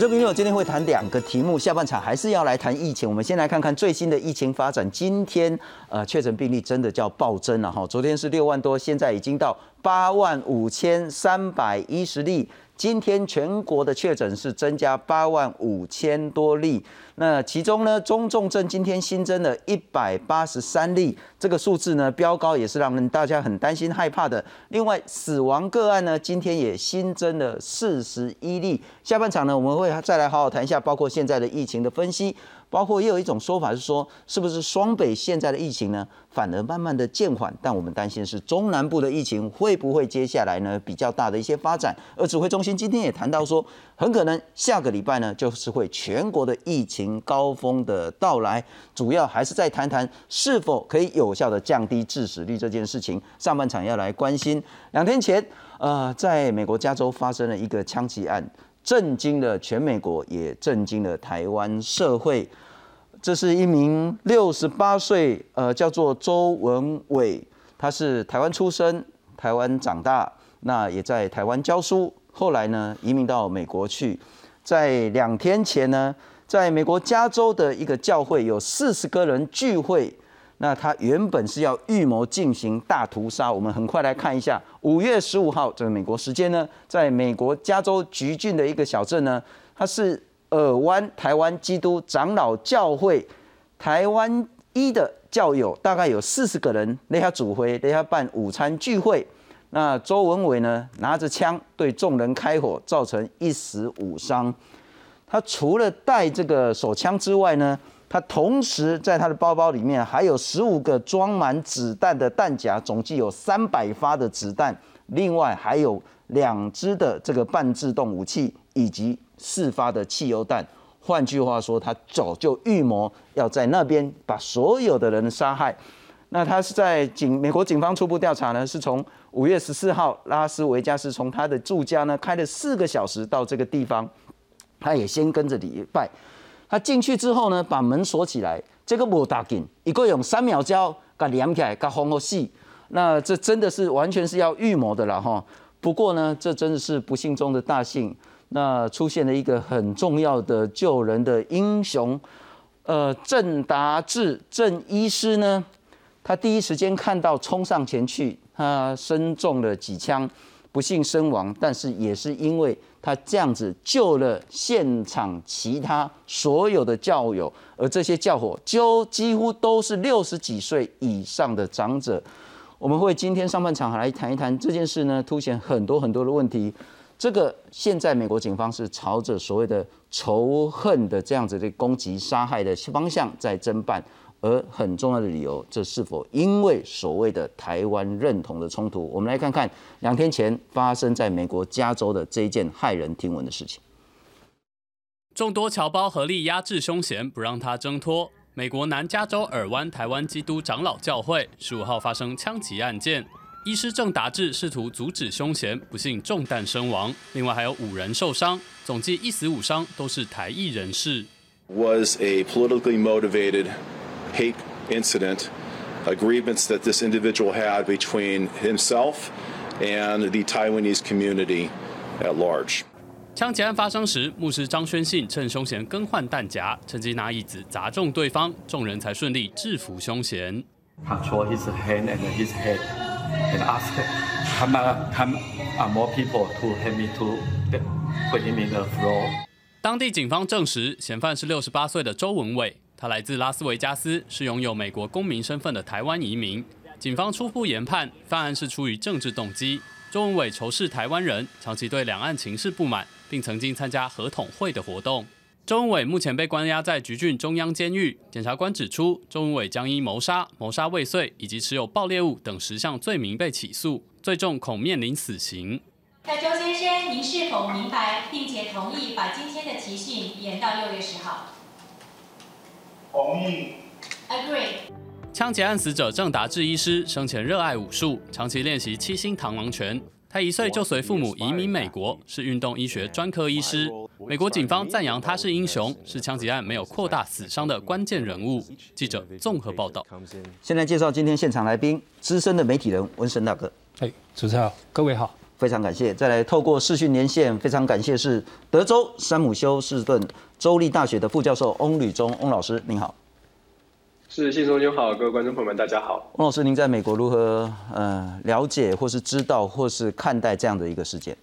我这边我今天会谈两个题目，下半场还是要来谈疫情。我们先来看看最新的疫情发展。今天呃，确诊病例真的叫暴增了哈，昨天是六万多，现在已经到八万五千三百一十例。今天全国的确诊是增加八万五千多例，那其中呢，中重症今天新增了一百八十三例，这个数字呢飙高，也是让人大家很担心害怕的。另外，死亡个案呢，今天也新增了四十一例。下半场呢，我们会再来好好谈一下，包括现在的疫情的分析。包括也有一种说法是说，是不是双北现在的疫情呢，反而慢慢的渐缓？但我们担心是中南部的疫情会不会接下来呢比较大的一些发展？而指挥中心今天也谈到说，很可能下个礼拜呢就是会全国的疫情高峰的到来，主要还是在谈谈是否可以有效的降低致死率这件事情。上半场要来关心，两天前，呃，在美国加州发生了一个枪击案。震惊了全美国，也震惊了台湾社会。这是一名六十八岁，呃，叫做周文伟，他是台湾出生，台湾长大，那也在台湾教书。后来呢，移民到美国去。在两天前呢，在美国加州的一个教会，有四十个人聚会。那他原本是要预谋进行大屠杀，我们很快来看一下。五月十五号，这个美国时间呢，在美国加州橘郡的一个小镇呢，它是尔湾台湾基督长老教会台湾一的教友，大概有四十个人，那下主会，那下办午餐聚会。那周文伟呢，拿着枪对众人开火，造成一死五伤。他除了带这个手枪之外呢？他同时在他的包包里面还有十五个装满子弹的弹夹，总计有三百发的子弹，另外还有两支的这个半自动武器以及四发的汽油弹。换句话说，他早就预谋要在那边把所有的人杀害。那他是在警美国警方初步调查呢，是从五月十四号拉斯维加斯从他的住家呢开了四个小时到这个地方，他也先跟着礼拜。他进去之后呢，把门锁起来，这个无打紧，一个用三秒胶给连起来，给封好死。那这真的是完全是要预谋的了哈。不过呢，这真的是不幸中的大幸。那出现了一个很重要的救人的英雄，呃，郑达志郑医师呢，他第一时间看到冲上前去，他身中了几枪，不幸身亡，但是也是因为。他这样子救了现场其他所有的教友，而这些教伙就几乎都是六十几岁以上的长者。我们会今天上半场来谈一谈这件事呢，凸显很多很多的问题。这个现在美国警方是朝着所谓的仇恨的这样子的攻击、杀害的方向在侦办。而很重要的理由，这是否因为所谓的台湾认同的冲突？我们来看看两天前发生在美国加州的这一件骇人听闻的事情。众多侨胞合力压制凶嫌，不让他挣脱。美国南加州尔湾台湾基督长老教会十五号发生枪击案件，医师郑达志试图阻止凶嫌，不幸中弹身亡。另外还有五人受伤，总计一死五伤，都是台裔人士。Was a politically motivated. hate incident, agreements that this individual had between himself and the Taiwanese community at large. 枪击案发生时，牧师张宣信趁凶嫌更换弹夹，趁机拿椅子砸中对方，众人才顺利制服凶嫌。Control his hand and his head, and ask come come more people to help me to put him in the floor. 当地警方证实，嫌犯是六十八岁的周文伟。 他来自拉斯维加斯，是拥有美国公民身份的台湾移民。警方初步研判，犯案是出于政治动机。周文伟仇视台湾人，长期对两岸情势不满，并曾经参加合统会的活动。周文伟目前被关押在橘郡中央监狱。检察官指出，周文伟将因谋杀、谋杀未遂以及持有爆裂物等十项罪名被起诉，最重恐面临死刑。那周先生，您是否明白并且同意把今天的提讯延到六月十号？同意。Agree。枪击案死者郑达志医师生前热爱武术，长期练习七星螳螂拳。他一岁就随父母移民美国，是运动医学专科医师。美国警方赞扬他是英雄，是枪击案没有扩大死伤的关键人物。记者综合报道。现在介绍今天现场来宾，资深的媒体人温神大哥。哎，主持人好，各位好。非常感谢。再来透过视讯连线，非常感谢是德州山姆休斯顿州立大学的副教授翁吕中翁老师，您好。是信中您好，各位观众朋友们，大家好。翁老师，您在美国如何呃了解或是知道或是看待这样的一个事件？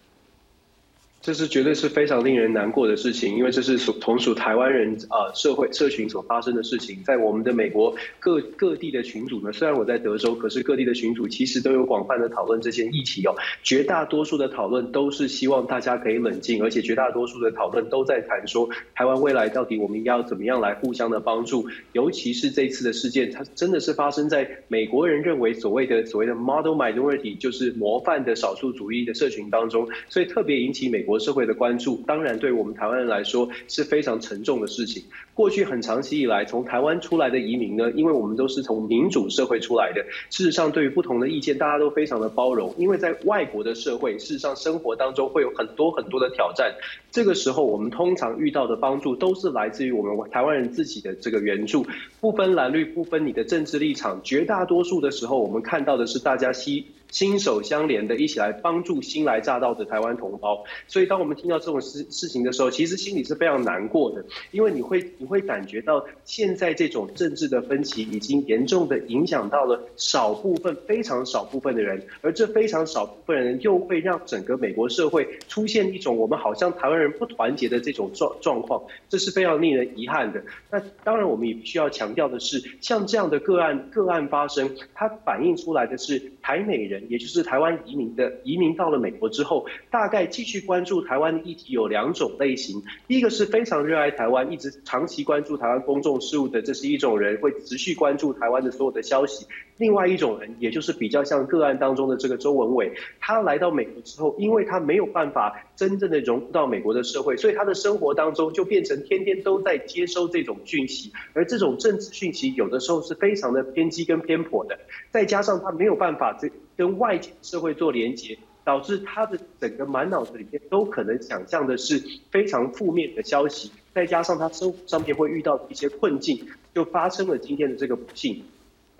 这是绝对是非常令人难过的事情，因为这是属同属台湾人啊社会社群所发生的事情。在我们的美国各各地的群组呢，虽然我在德州，可是各地的群组其实都有广泛的讨论这些议题哦。绝大多数的讨论都是希望大家可以冷静，而且绝大多数的讨论都在谈说台湾未来到底我们应该要怎么样来互相的帮助。尤其是这次的事件，它真的是发生在美国人认为所谓的所谓的 model minority，就是模范的少数主义的社群当中，所以特别引起美国。社会的关注，当然对我们台湾人来说是非常沉重的事情。过去很长期以来，从台湾出来的移民呢，因为我们都是从民主社会出来的，事实上对于不同的意见，大家都非常的包容。因为在外国的社会，事实上生活当中会有很多很多的挑战。这个时候，我们通常遇到的帮助，都是来自于我们台湾人自己的这个援助，不分蓝绿，不分你的政治立场。绝大多数的时候，我们看到的是大家希。心手相连的，一起来帮助新来乍到的台湾同胞。所以，当我们听到这种事事情的时候，其实心里是非常难过的，因为你会你会感觉到现在这种政治的分歧已经严重的影响到了少部分非常少部分的人，而这非常少部分人又会让整个美国社会出现一种我们好像台湾人不团结的这种状状况，这是非常令人遗憾的。那当然，我们也必须要强调的是，像这样的个案个案发生，它反映出来的是台美人。也就是台湾移民的移民到了美国之后，大概继续关注台湾的议题有两种类型。第一个是非常热爱台湾，一直长期关注台湾公众事务的，这是一种人会持续关注台湾的所有的消息。另外一种人，也就是比较像个案当中的这个周文伟，他来到美国之后，因为他没有办法真正的融入到美国的社会，所以他的生活当中就变成天天都在接收这种讯息，而这种政治讯息有的时候是非常的偏激跟偏颇的，再加上他没有办法这。跟外界社会做连接，导致他的整个满脑子里面都可能想象的是非常负面的消息，再加上他生活上面会遇到一些困境，就发生了今天的这个不幸。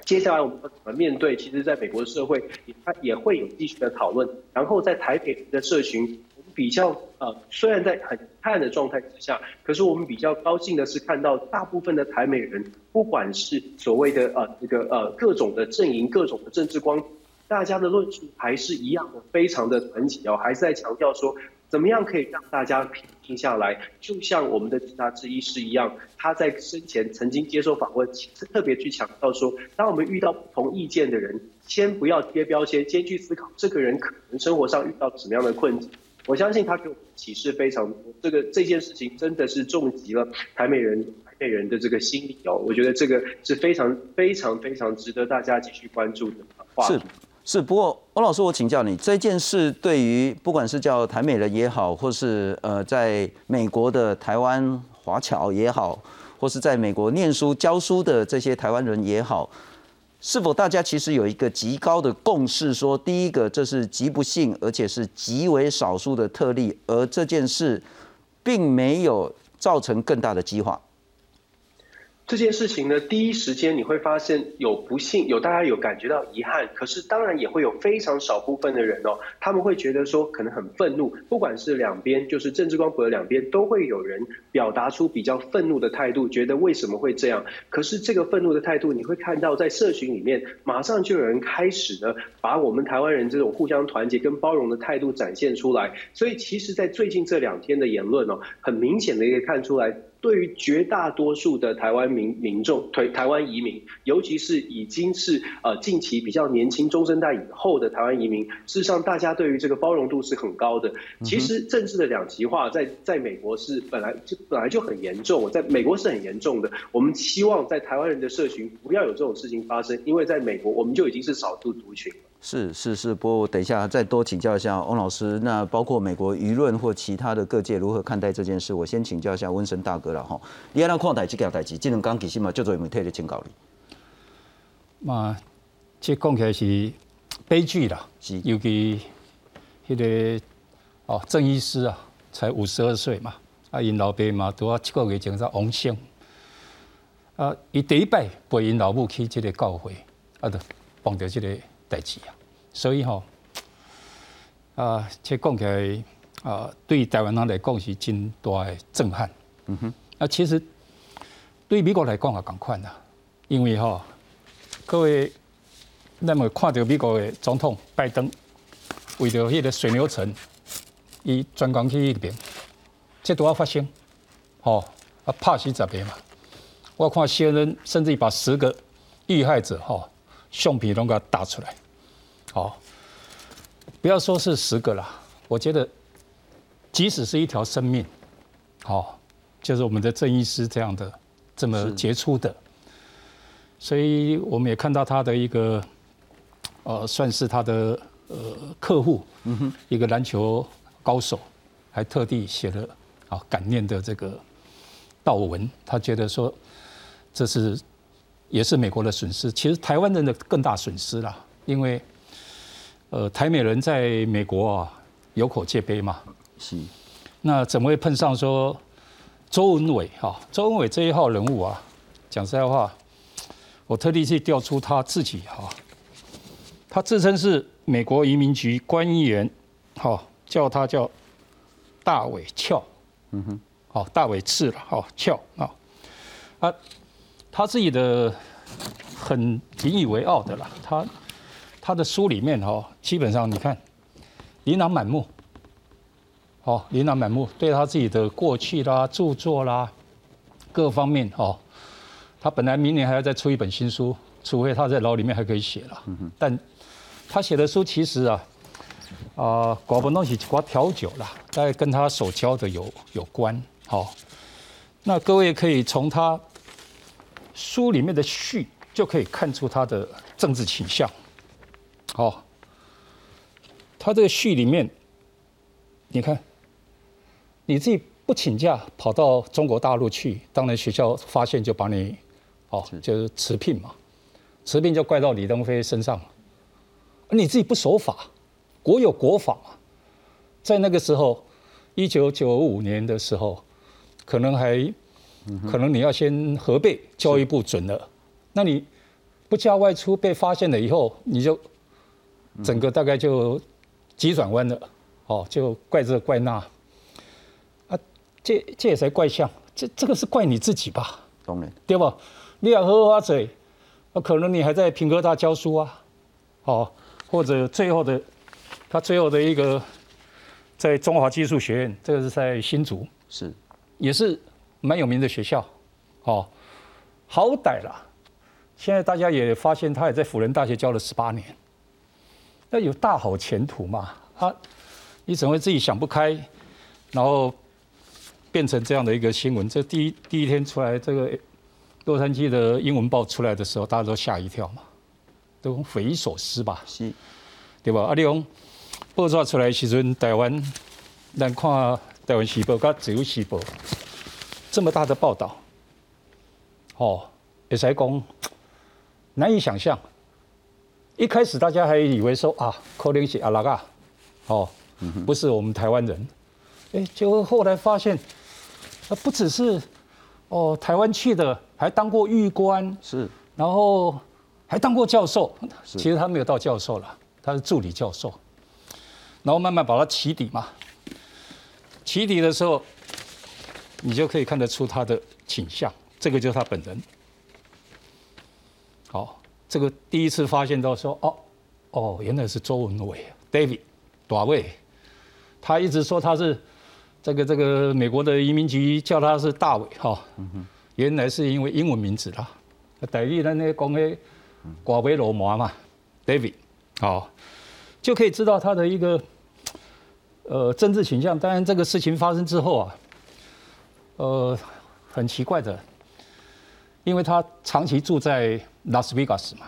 接下来我们要怎么面对？其实，在美国的社会，他也会有继续的讨论。然后在台北的社群，我们比较呃，虽然在很暗的状态之下，可是我们比较高兴的是看到大部分的台美人，不管是所谓的呃这个呃各种的阵营、各种的政治光。大家的论述还是一样的，非常的团结哦，还是在强调说，怎么样可以让大家平停下来？就像我们的警察之一是一样，他在生前曾经接受访问，特别去强调说，当我们遇到不同意见的人，先不要贴标签，先去思考这个人可能生活上遇到什么样的困境。我相信他给我们启示非常多，这个这件事情真的是重击了台美人台美人的这个心理哦，我觉得这个是非常非常非常值得大家继续关注的话题。是，不过欧老师，我请教你，这件事对于不管是叫台美人也好，或是呃在美国的台湾华侨也好，或是在美国念书教书的这些台湾人也好，是否大家其实有一个极高的共识，说第一个这是极不幸，而且是极为少数的特例，而这件事并没有造成更大的激化。这件事情呢，第一时间你会发现有不幸，有大家有感觉到遗憾，可是当然也会有非常少部分的人哦，他们会觉得说可能很愤怒，不管是两边，就是政治光谱的两边，都会有人表达出比较愤怒的态度，觉得为什么会这样？可是这个愤怒的态度，你会看到在社群里面，马上就有人开始呢，把我们台湾人这种互相团结跟包容的态度展现出来。所以其实，在最近这两天的言论哦，很明显的一个看出来。对于绝大多数的台湾民民众，台台湾移民，尤其是已经是呃近期比较年轻中生代以后的台湾移民，事实上大家对于这个包容度是很高的。其实政治的两极化在在美国是本来就本来就很严重，在美国是很严重的。我们希望在台湾人的社群不要有这种事情发生，因为在美国我们就已经是少数族群了。是是是，不过我等一下再多请教一下翁老师。那包括美国舆论或其他的各界如何看待这件事？我先请教一下温生大哥了哈。你安那看待这件代志？这两讲其实嘛，叫做媒体的警告你。嘛，这讲起来是悲剧啦，是尤其迄个哦，郑医师啊，才五十二岁嘛，啊，因老爸嘛，拄啊七个月前才亡生。啊，伊第一摆陪因老母去这个教会，啊，就碰到这个。代志啊，所以吼，啊，这讲起来啊，对台湾人来讲是真大的震撼。嗯哼。啊，其实对美国来讲也共款啦，因为哈，各位那么看到美国的总统拜登为着迄个水牛城，伊专攻去那边，这都要发生，吼，啊，怕死十个嘛。我看些人甚至把十个遇害者哈相片都给它打出来，好，不要说是十个了，我觉得即使是一条生命，好，就是我们的郑医师这样的这么杰出的，所以我们也看到他的一个呃，算是他的呃客户，嗯哼，一个篮球高手，还特地写了啊感念的这个悼文，他觉得说。这是也是美国的损失，其实台湾人的更大损失了，因为呃台美人在美国啊有口皆碑嘛，是，那怎么会碰上说周文伟哈？周文伟这一号人物啊，讲实在话，我特地去调出他自己哈，他自称是美国移民局官员，哈，叫他叫大伟翘，嗯哼，好大伟次了，好翘啊，啊。他自己的很引以为傲的啦，他他的书里面哈，基本上你看，琳琅满目，哦，琳琅满目，对他自己的过去啦、著作啦，各方面哦，他本来明年还要再出一本新书，除非他在牢里面还可以写了，但他写的书其实啊，啊，寡不东西寡调酒啦，大概跟他所教的有有关，好，那各位可以从他。书里面的序就可以看出他的政治倾向。好，他这个序里面，你看，你自己不请假跑到中国大陆去，当然学校发现就把你，哦，就是辞聘嘛，辞聘就怪到李登辉身上。你自己不守法，国有国法嘛，在那个时候，一九九五年的时候，可能还。可能你要先核备，教育部准了，那你不加外出被发现了以后，你就整个大概就急转弯了，哦，就怪这怪那，啊，这这也才怪象，这这个是怪你自己吧？当然，对吧？你要喝花水，那可能你还在平科大教书啊，哦，或者最后的他最后的一个在中华技术学院，这个是在新竹，是，也是。蛮有名的学校，哦，好歹啦。现在大家也发现，他也在辅仁大学教了十八年，那有大好前途嘛？啊，你怎么会自己想不开，然后变成这样的一个新闻？这第一第一天出来，这个洛杉矶的英文报出来的时候，大家都吓一跳嘛，都匪夷所思吧？是，对吧？阿里讲报纸出来时阵，台湾咱看台湾时报跟自由时报。这么大的报道，哦，也才讲难以想象。一开始大家还以为说啊，可能是阿拉嘎，哦，不是我们台湾人。哎，结果后来发现，不只是哦台湾去的，还当过狱官，是，然后还当过教授。其实他没有到教授了，他是助理教授。然后慢慢把他起底嘛，起底的时候。你就可以看得出他的倾向，这个就是他本人。好，这个第一次发现到说，哦，哦，原来是周文伟，David，大卫，他一直说他是这个这个美国的移民局叫他是大伟哈，原来是因为英文名字啦，代理人呢讲的寡为罗马嘛，David，好，就可以知道他的一个呃政治倾向。当然，这个事情发生之后啊。呃，很奇怪的，因为他长期住在拉斯维加斯嘛，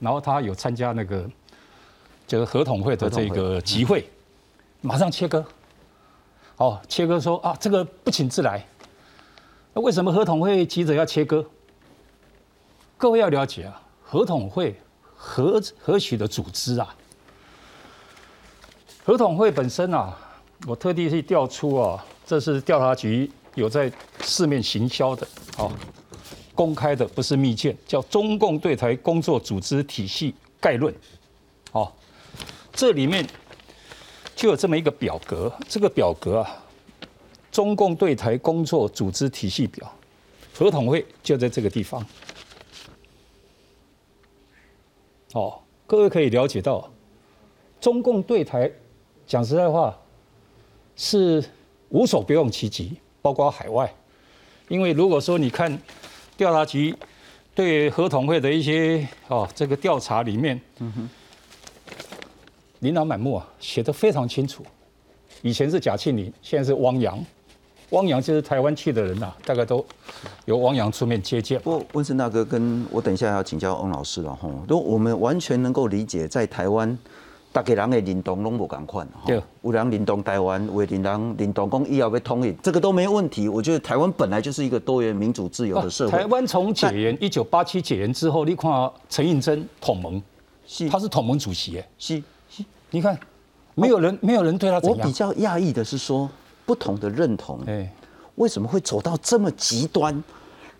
然后他有参加那个就是合同会的这个集会，马上切割，哦，切割说啊，这个不请自来。那为什么合同会急着要切割？各位要了解啊，合同会何何许的组织啊？合同会本身啊，我特地去调出啊，这是调查局。有在市面行销的，哦，公开的不是密件，叫《中共对台工作组织体系概论》，哦，这里面就有这么一个表格，这个表格啊，中共对台工作组织体系表，合统会就在这个地方。哦，各位可以了解到，中共对台讲实在话是无所不用其极，包括海外。因为如果说你看调查局对合同会的一些哦这个调查里面，嗯哼，琳琅满目啊，写的非常清楚。以前是贾庆林，现在是汪洋。汪洋就是台湾去的人呐，大概都由汪洋出面接见。不温森大哥跟我等一下要请教翁老师了哈，如果我们完全能够理解，在台湾。大家人的认同拢无共款，对，有人认同台湾，有人认同讲以后要统一，这个都没问题。我觉得台湾本来就是一个多元、民主、自由的社会。台湾从解严，一九八七解严之后，你看陈应真统盟，是他是统盟主席，是是，你看没有人没有人对他怎样。我比较讶异的是说，不同的认同，哎，为什么会走到这么极端？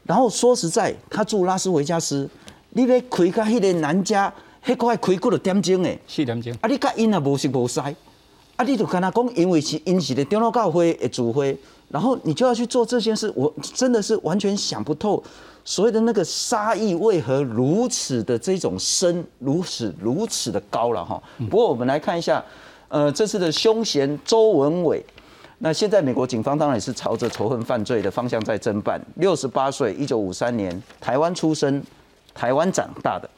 然后说实在，他住拉斯维加斯，你要开个迄个南加。迄块开过了点钟诶，四点钟。啊，你甲因也无熟无识，啊，你就跟他讲，因为是因是的长老教会诶主会，然后你就要去做这件事，我真的是完全想不透，所谓的那个杀意为何如此的这种深，如此如此的高了哈。不过我们来看一下，呃，这次的凶嫌周文伟，那现在美国警方当然也是朝着仇恨犯罪的方向在侦办。六十八岁，一九五三年台湾出生，台湾长大的。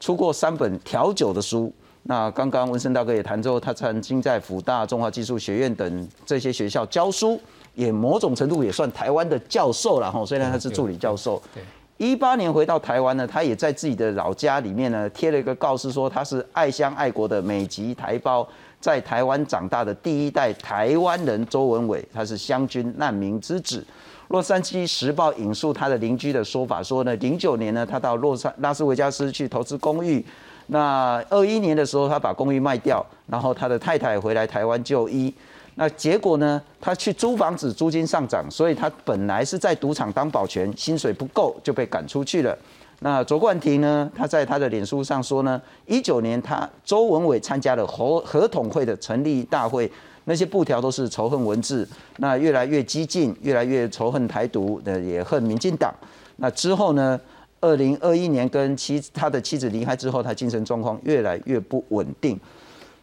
出过三本调酒的书。那刚刚文森大哥也谈之后，他曾经在福大、中华技术学院等这些学校教书，也某种程度也算台湾的教授了哈。虽然他是助理教授。对。一八年回到台湾呢，他也在自己的老家里面呢贴了一个告示，说他是爱乡爱国的美籍台胞，在台湾长大的第一代台湾人周文伟，他是湘军难民之子。洛杉矶时报引述他的邻居的说法说呢，零九年呢，他到洛杉拉斯维加斯去投资公寓，那二一年的时候，他把公寓卖掉，然后他的太太回来台湾就医，那结果呢，他去租房子，租金上涨，所以他本来是在赌场当保全，薪水不够就被赶出去了。那卓冠廷呢，他在他的脸书上说呢，一九年他周文伟参加了合合统会的成立大会。那些布条都是仇恨文字，那越来越激进，越来越仇恨台独，那也恨民进党。那之后呢？二零二一年跟妻他的妻子离开之后，他精神状况越来越不稳定。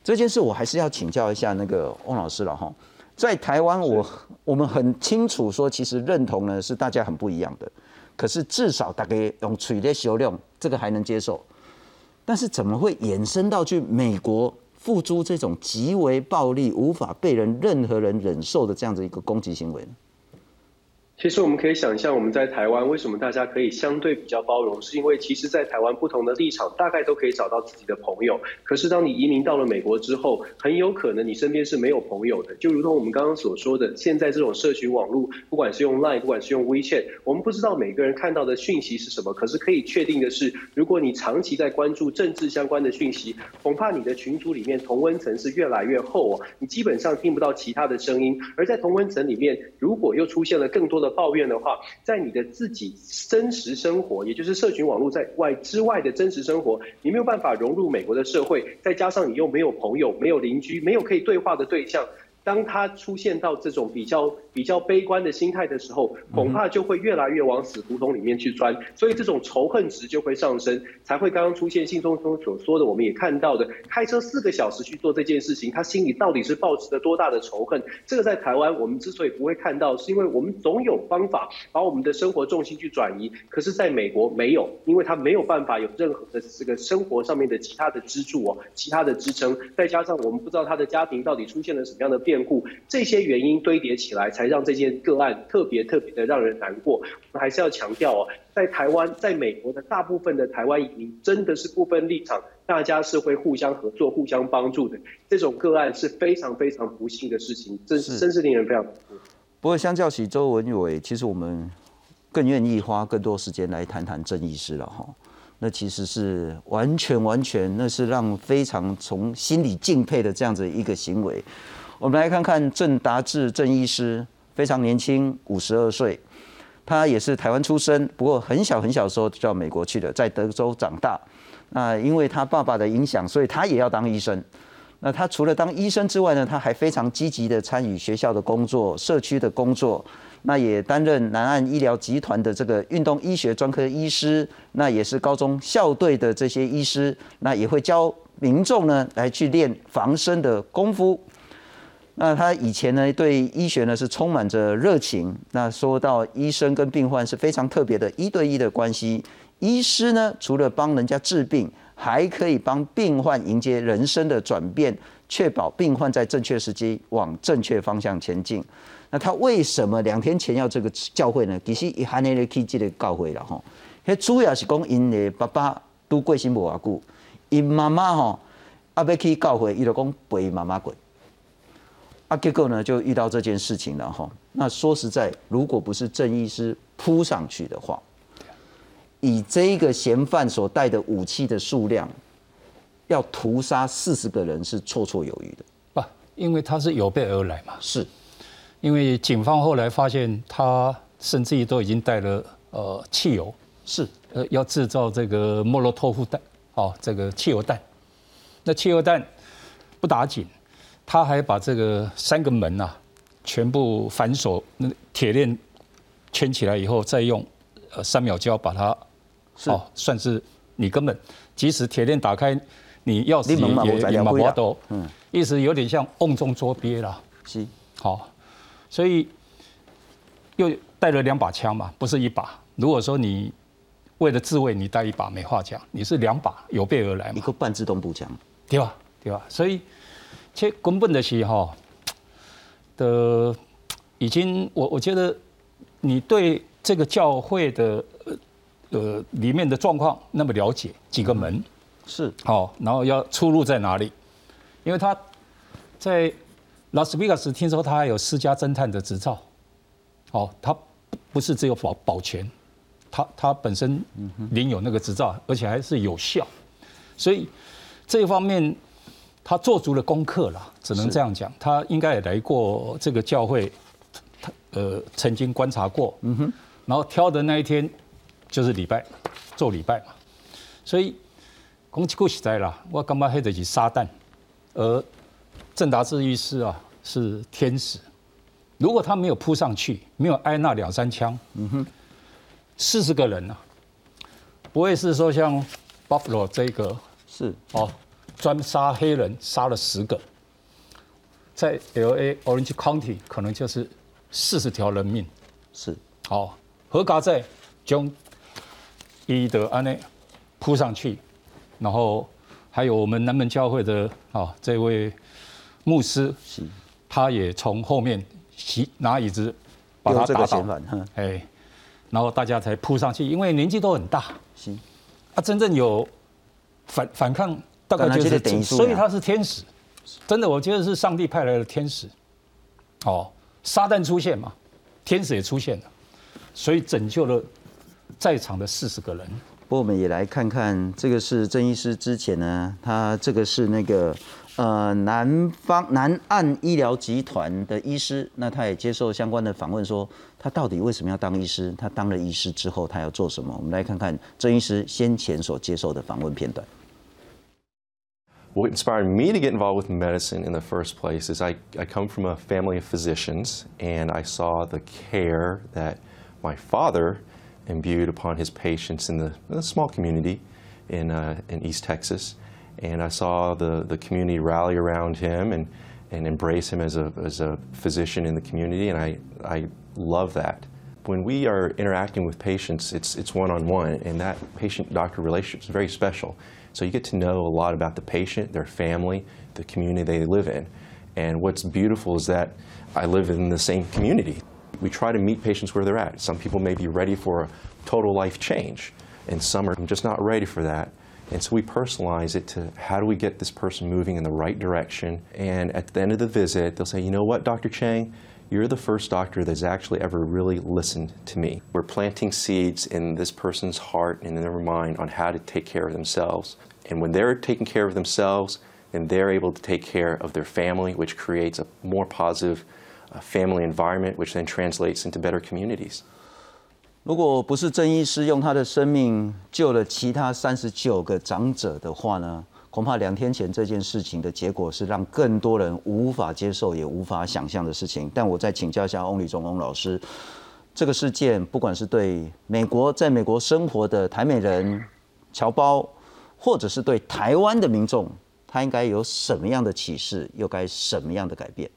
这件事我还是要请教一下那个翁老师了哈。在台湾，我我们很清楚说，其实认同呢是大家很不一样的，可是至少大概用取列修量，这个还能接受。但是怎么会延伸到去美国？付诸这种极为暴力、无法被人任何人忍受的这样子一个攻击行为呢？其实我们可以想象，我们在台湾为什么大家可以相对比较包容，是因为其实，在台湾不同的立场大概都可以找到自己的朋友。可是，当你移民到了美国之后，很有可能你身边是没有朋友的。就如同我们刚刚所说的，现在这种社群网络，不管是用 Line，不管是用 WeChat，我们不知道每个人看到的讯息是什么。可是可以确定的是，如果你长期在关注政治相关的讯息，恐怕你的群组里面同温层是越来越厚哦，你基本上听不到其他的声音。而在同温层里面，如果又出现了更多的抱怨的话，在你的自己真实生活，也就是社群网络在外之外的真实生活，你没有办法融入美国的社会，再加上你又没有朋友、没有邻居、没有可以对话的对象。当他出现到这种比较比较悲观的心态的时候，恐怕就会越来越往死胡同里面去钻，所以这种仇恨值就会上升，才会刚刚出现信中中所说的，我们也看到的，开车四个小时去做这件事情，他心里到底是抱持着多大的仇恨？这个在台湾我们之所以不会看到，是因为我们总有方法把我们的生活重心去转移，可是在美国没有，因为他没有办法有任何的这个生活上面的其他的支柱哦，其他的支撑，再加上我们不知道他的家庭到底出现了什么样的变。故这些原因堆叠起来，才让这件个案特别特别的让人难过。我们还是要强调哦，在台湾，在美国的大部分的台湾移民真的是不分立场，大家是会互相合作、互相帮助的。这种个案是非常非常不幸的事情，真真是令人非常。不过，相较起周文伟，其实我们更愿意花更多时间来谈谈郑义师了哈。那其实是完全完全，那是让非常从心里敬佩的这样子一个行为。我们来看看郑达志郑医师，非常年轻，五十二岁，他也是台湾出生，不过很小很小的时候就到美国去了，在德州长大。那因为他爸爸的影响，所以他也要当医生。那他除了当医生之外呢，他还非常积极的参与学校的工作、社区的工作。那也担任南岸医疗集团的这个运动医学专科医师，那也是高中校队的这些医师，那也会教民众呢来去练防身的功夫。那他以前呢对医学呢是充满着热情。那说到医生跟病患是非常特别的一对一的关系，医师呢除了帮人家治病，还可以帮病患迎接人生的转变，确保病患在正确时机往正确方向前进。那他为什么两天前要这个教会呢？其实一喊那个去这个教会了吼，迄主要是讲因的爸爸都过身无偌久，因妈妈吼阿要去教会，伊就讲陪妈妈过，啊结果呢就遇到这件事情了哈。那说实在，如果不是郑医师扑上去的话，以这个嫌犯所带的武器的数量，要屠杀四十个人是绰绰有余的。不，因为他是有备而来嘛。是。因为警方后来发现，他甚至于都已经带了呃汽油，是呃要制造这个莫洛托夫弹，哦，这个汽油弹。那汽油弹不打紧，他还把这个三个门呐全部反锁，那铁链圈起来以后，再用呃三秒胶把它，哦，算是你根本即使铁链打开，你钥匙也也拿不到，嗯，意思有点像瓮中捉鳖了，是好。所以又带了两把枪嘛，不是一把。如果说你为了自卫，你带一把没话讲，你是两把有备而来嘛。一个半自动步枪，对吧？对吧？所以，其实根本 的是哈的已经，我我觉得你对这个教会的呃里面的状况那么了解，几个门是好，然后要出入在哪里？因为他在。拉斯维加斯听说他还有私家侦探的执照，哦，他不是只有保保全，他他本身领有那个执照，而且还是有效，所以这一方面他做足了功课了，只能这样讲。他应该也来过这个教会，他呃曾经观察过，嗯哼，然后挑的那一天就是礼拜做礼拜嘛，所以讲句实在啦，我干嘛黑的是撒旦，而。郑达志医师啊，是天使。如果他没有扑上去，没有挨那两三枪，嗯哼，四十个人呢，不会是说像 Buffalo 这个是哦，专杀黑人杀了十个，在 L A Orange County 可能就是四十条人命，是。好，何嘎在将伊德安内扑上去，然后还有我们南门教会的啊这位。牧师，他也从后面袭拿椅子把他打倒，哎，然后大家才扑上去，因为年纪都很大，行，啊，真正有反反抗，大概就是，所以他是天使，真的，我觉得是上帝派来的天使，哦，撒旦出现嘛，天使也出现了，所以拯救了在场的四十个人。不过我们也来看看，这个是郑医师之前呢，他这个是那个。呃，南方南岸医疗集团的医师，那他也接受相关的访问，说他到底为什么要当医师？他当了医师之后，他要做什么？我们来看看郑医师先前所接受的访问片段。What inspired me to get involved with medicine in the first place is I, I come from a family of physicians, and I saw the care that my father imbued upon his patients in the, in the small community in, uh, in East Texas. And I saw the, the community rally around him and, and embrace him as a, as a physician in the community, and I, I love that. When we are interacting with patients, it's, it's one-on-one, and that patient-doctor relationship is very special. So you get to know a lot about the patient, their family, the community they live in. And what's beautiful is that I live in the same community. We try to meet patients where they're at. Some people may be ready for a total life change, and some are just not ready for that. And so we personalize it to how do we get this person moving in the right direction. And at the end of the visit, they'll say, you know what, Dr. Chang, you're the first doctor that's actually ever really listened to me. We're planting seeds in this person's heart and in their mind on how to take care of themselves. And when they're taking care of themselves, then they're able to take care of their family, which creates a more positive uh, family environment, which then translates into better communities. 如果不是郑医师用他的生命救了其他三十九个长者的话呢， 恐怕两天前这件事情的结果是让更多人无法接受也无法想象的事情。但我再请教一下翁立中翁老师，这个事件不管是对美国在美国生活的台美人侨胞，或者是对台湾的民众，他应该有什么样的启示，又该什么样的改变？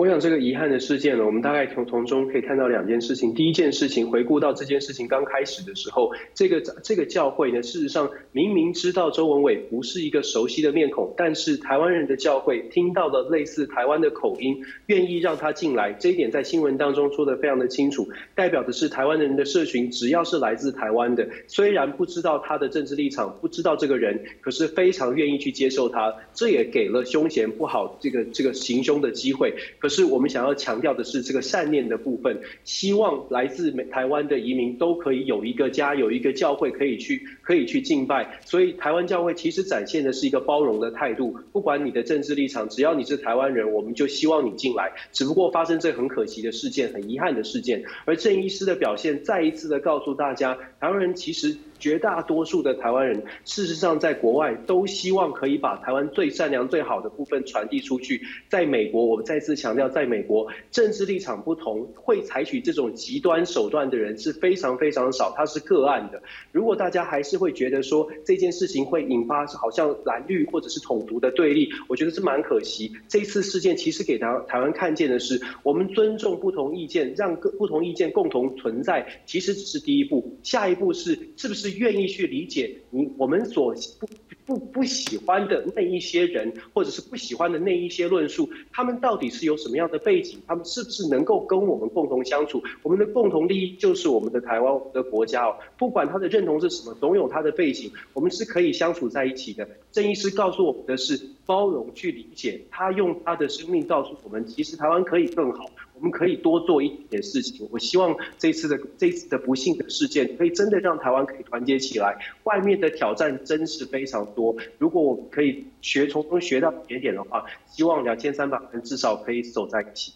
我想这个遗憾的事件呢，我们大概从从中可以看到两件事情。第一件事情，回顾到这件事情刚开始的时候，这个这个教会呢，事实上明明知道周文伟不是一个熟悉的面孔，但是台湾人的教会听到了类似台湾的口音，愿意让他进来。这一点在新闻当中说的非常的清楚，代表的是台湾人的社群，只要是来自台湾的，虽然不知道他的政治立场，不知道这个人，可是非常愿意去接受他。这也给了凶嫌不好这个这个行凶的机会。可是我们想要强调的是这个善念的部分，希望来自美台湾的移民都可以有一个家，有一个教会可以去可以去敬拜。所以台湾教会其实展现的是一个包容的态度，不管你的政治立场，只要你是台湾人，我们就希望你进来。只不过发生这很可惜的事件，很遗憾的事件。而郑医师的表现，再一次的告诉大家，台湾人其实。绝大多数的台湾人，事实上在国外都希望可以把台湾最善良、最好的部分传递出去。在美国，我们再次强调，在美国政治立场不同，会采取这种极端手段的人是非常非常少，它是个案的。如果大家还是会觉得说这件事情会引发好像蓝绿或者是统独的对立，我觉得是蛮可惜。这次事件其实给台台湾看见的是，我们尊重不同意见，让各不同意见共同存在，其实只是第一步。下一步是是不是？愿意去理解你我们所不不不喜欢的那一些人，或者是不喜欢的那一些论述，他们到底是有什么样的背景？他们是不是能够跟我们共同相处？我们的共同利益就是我们的台湾，我们的国家哦。不管他的认同是什么，总有他的背景，我们是可以相处在一起的。郑医师告诉我们的是包容去理解，他用他的生命告诉我们，其实台湾可以更好。我们可以多做一点事情。我希望这次的这次的不幸的事件，可以真的让台湾可以团结起来。外面的挑战真是非常多，如果我可以学从中学到一点点的话，希望两千三百人至少可以走在一起。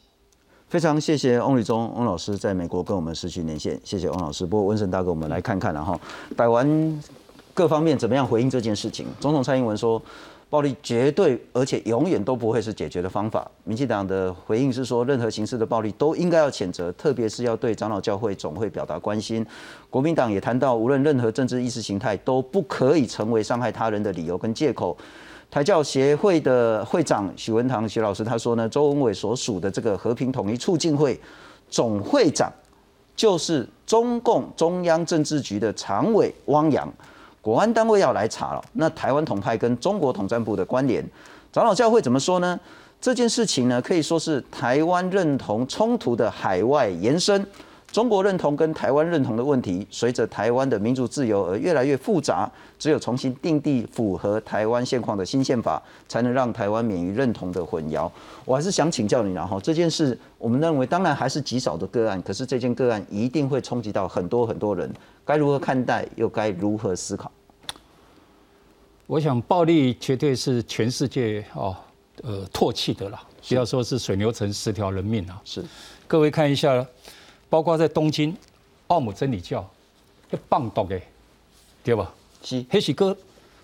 非常谢谢翁立忠翁老师在美国跟我们失去连线，谢谢翁老师。不过温神大哥，我们来看看然后，台湾各方面怎么样回应这件事情？总统蔡英文说。暴力绝对而且永远都不会是解决的方法。民进党的回应是说，任何形式的暴力都应该要谴责，特别是要对长老教会总会表达关心。国民党也谈到，无论任何政治意识形态都不可以成为伤害他人的理由跟借口。台教协会的会长许文堂许老师他说呢，周文伟所属的这个和平统一促进会总会长就是中共中央政治局的常委汪洋。国安单位要来查了，那台湾统派跟中国统战部的关联，长老教会怎么说呢？这件事情呢，可以说是台湾认同冲突的海外延伸。中国认同跟台湾认同的问题，随着台湾的民主自由而越来越复杂。只有重新定地符合台湾现况的新宪法，才能让台湾免于认同的混淆。我还是想请教你，然后这件事，我们认为当然还是极少的个案，可是这件个案一定会冲击到很多很多人，该如何看待，又该如何思考？我想暴力绝对是全世界哦，呃，唾弃的啦。不要说是水牛城十条人命啊，是。各位看一下。包括在东京，奥姆真理教，那棒毒的，对吧？是。黑喜哥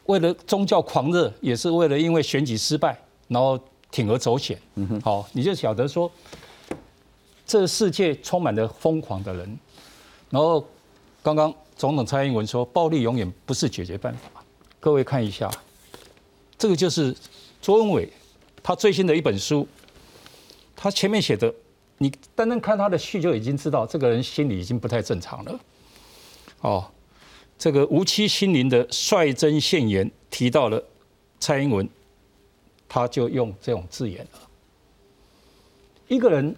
为了宗教狂热，也是为了因为选举失败，然后铤而走险。嗯哼。好，你就晓得说，这世界充满了疯狂的人。然后，刚刚总统蔡英文说，暴力永远不是解决办法。各位看一下，这个就是周文伟他最新的一本书，他前面写的。你单单看他的序就已经知道，这个人心理已经不太正常了。哦，这个无期心灵的率真现言提到了蔡英文，他就用这种字眼了。一个人，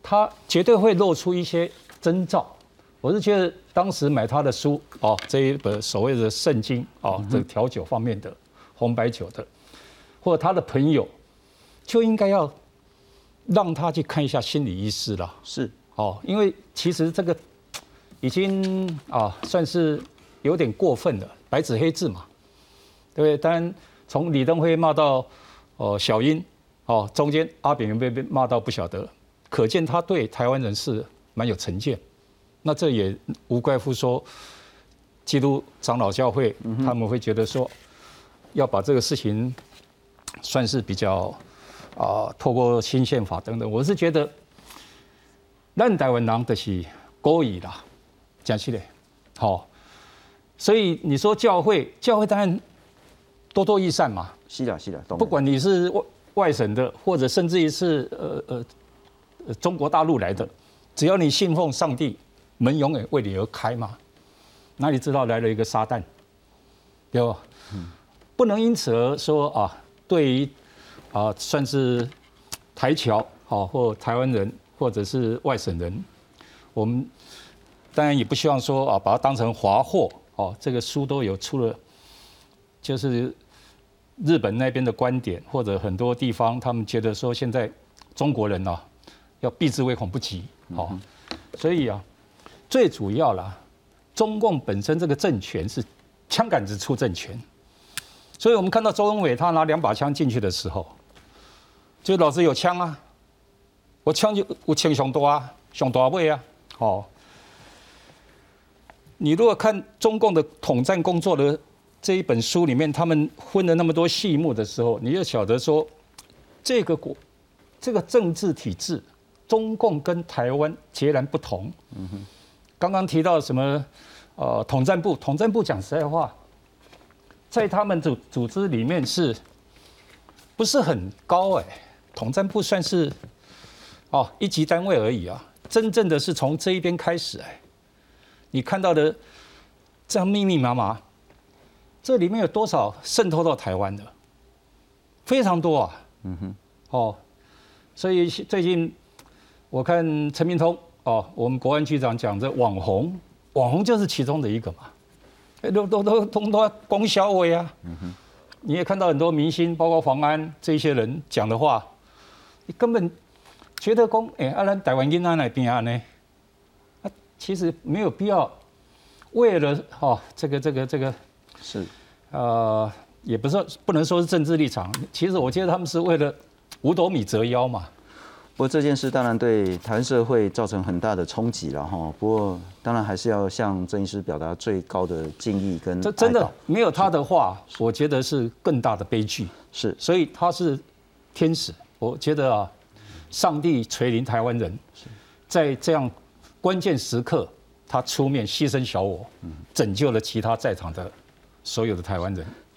他绝对会露出一些征兆。我是觉得当时买他的书哦，这一本所谓的圣经哦，这调酒方面的红白酒的，或者他的朋友，就应该要。让他去看一下心理医师了，是哦，因为其实这个已经啊算是有点过分了，白纸黑字嘛，对不对？当然从李登辉骂到哦小英哦，中间阿扁被被骂到不晓得，可见他对台湾人是蛮有成见。那这也无怪乎说基督长老教会他们会觉得说要把这个事情算是比较啊，透过新宪法等等，我是觉得，咱台湾人的是故意啦，讲起来，好，所以你说教会，教会当然多多益善嘛，是的，是的，不管你是外外省的，或者甚至于是呃呃中国大陆来的，只要你信奉上帝，门永远为你而开嘛。哪里知道来了一个撒旦，对吧？不能因此而说啊，对于啊算是台侨好或台湾人或者是外省人，我们当然也不希望说啊把它当成华货哦。这个书都有出了，就是日本那边的观点，或者很多地方他们觉得说现在中国人啊要避之唯恐不及哦，所以啊最主要啦。中共本身这个政权是枪杆子出政权，所以我们看到周恩伟他拿两把枪进去的时候，就老子有枪啊，我枪就我枪上多啊，上多位啊，哦。你如果看中共的统战工作的这一本书里面，他们分了那么多细目的时候，你就晓得说，这个国这个政治体制，中共跟台湾截然不同。嗯哼。刚刚提到什么？呃，统战部，统战部讲实在话，在他们组组织里面是，不是很高哎？统战部算是哦一级单位而已啊。真正的是从这一边开始哎，你看到的这样密密麻麻，这里面有多少渗透到台湾的？非常多啊。嗯哼。哦，所以最近我看陈明通。哦，我们国安局长讲这网红，网红就是其中的一个嘛，都都都通都供销委啊。嗯哼，你也看到很多明星，包括黄安这些人讲的话，你根本觉得公哎，阿兰台湾因安来边啊呢？啊，其实没有必要为了哦，这个这个这个是呃，也不是不能说是政治立场，其实我觉得他们是为了五斗米折腰嘛。不过这件事当然对台湾社会造成很大的冲击了哈。不过当然还是要向郑医师表达最高的敬意跟。这真的没有他的话，我觉得是更大的悲剧。是，所以他是天使。我觉得啊，上帝垂临台湾人，在这样关键时刻，他出面牺牲小我，拯救了其他在场的所有的台湾人。